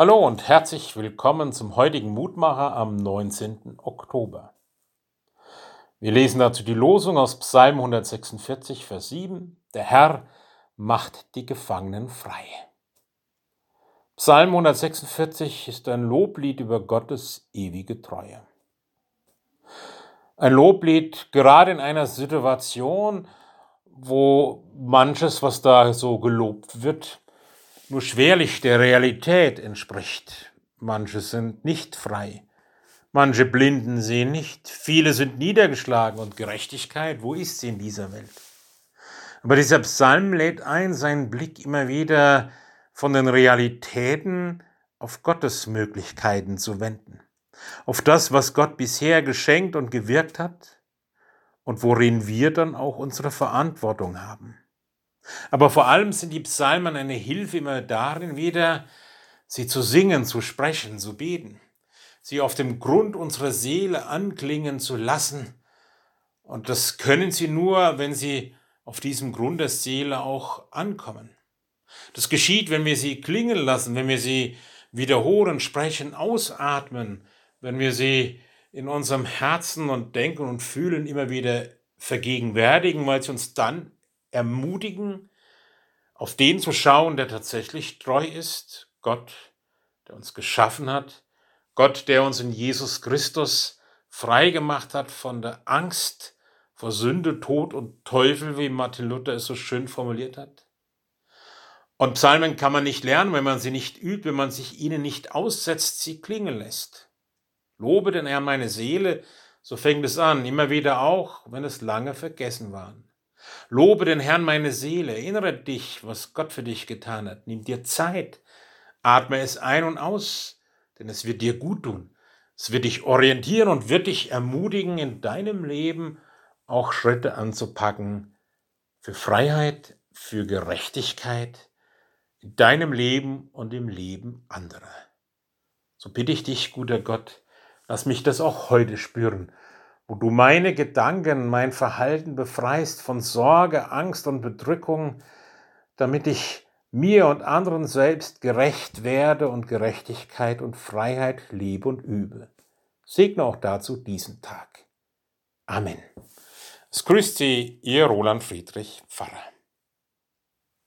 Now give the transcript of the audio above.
Hallo und herzlich willkommen zum heutigen Mutmacher am 19. Oktober. Wir lesen dazu die Losung aus Psalm 146, Vers 7. Der Herr macht die Gefangenen frei. Psalm 146 ist ein Loblied über Gottes ewige Treue. Ein Loblied gerade in einer Situation, wo manches, was da so gelobt wird, nur schwerlich der Realität entspricht. Manche sind nicht frei. Manche Blinden sehen nicht. Viele sind niedergeschlagen und Gerechtigkeit, wo ist sie in dieser Welt? Aber dieser Psalm lädt ein, seinen Blick immer wieder von den Realitäten auf Gottes Möglichkeiten zu wenden. Auf das, was Gott bisher geschenkt und gewirkt hat und worin wir dann auch unsere Verantwortung haben. Aber vor allem sind die Psalmen eine Hilfe immer darin wieder, sie zu singen, zu sprechen, zu beten, sie auf dem Grund unserer Seele anklingen zu lassen. Und das können sie nur, wenn sie auf diesem Grund der Seele auch ankommen. Das geschieht, wenn wir sie klingen lassen, wenn wir sie wiederholen, sprechen, ausatmen, wenn wir sie in unserem Herzen und Denken und Fühlen immer wieder vergegenwärtigen, weil sie uns dann ermutigen, auf den zu schauen, der tatsächlich treu ist, Gott, der uns geschaffen hat, Gott, der uns in Jesus Christus frei gemacht hat von der Angst vor Sünde, Tod und Teufel, wie Martin Luther es so schön formuliert hat. Und Psalmen kann man nicht lernen, wenn man sie nicht übt, wenn man sich ihnen nicht aussetzt, sie klingen lässt. Lobe den Herrn meine Seele, so fängt es an, immer wieder auch, wenn es lange vergessen waren. Lobe den Herrn meine Seele, erinnere dich, was Gott für dich getan hat. Nimm dir Zeit, atme es ein und aus, denn es wird dir gut tun. Es wird dich orientieren und wird dich ermutigen, in deinem Leben auch Schritte anzupacken für Freiheit, für Gerechtigkeit, in deinem Leben und im Leben anderer. So bitte ich dich, guter Gott, lass mich das auch heute spüren wo du meine Gedanken, mein Verhalten befreist von Sorge, Angst und Bedrückung, damit ich mir und anderen selbst gerecht werde und Gerechtigkeit und Freiheit lebe und übe. Segne auch dazu diesen Tag. Amen. Es grüßt Sie, Ihr Roland Friedrich Pfarrer.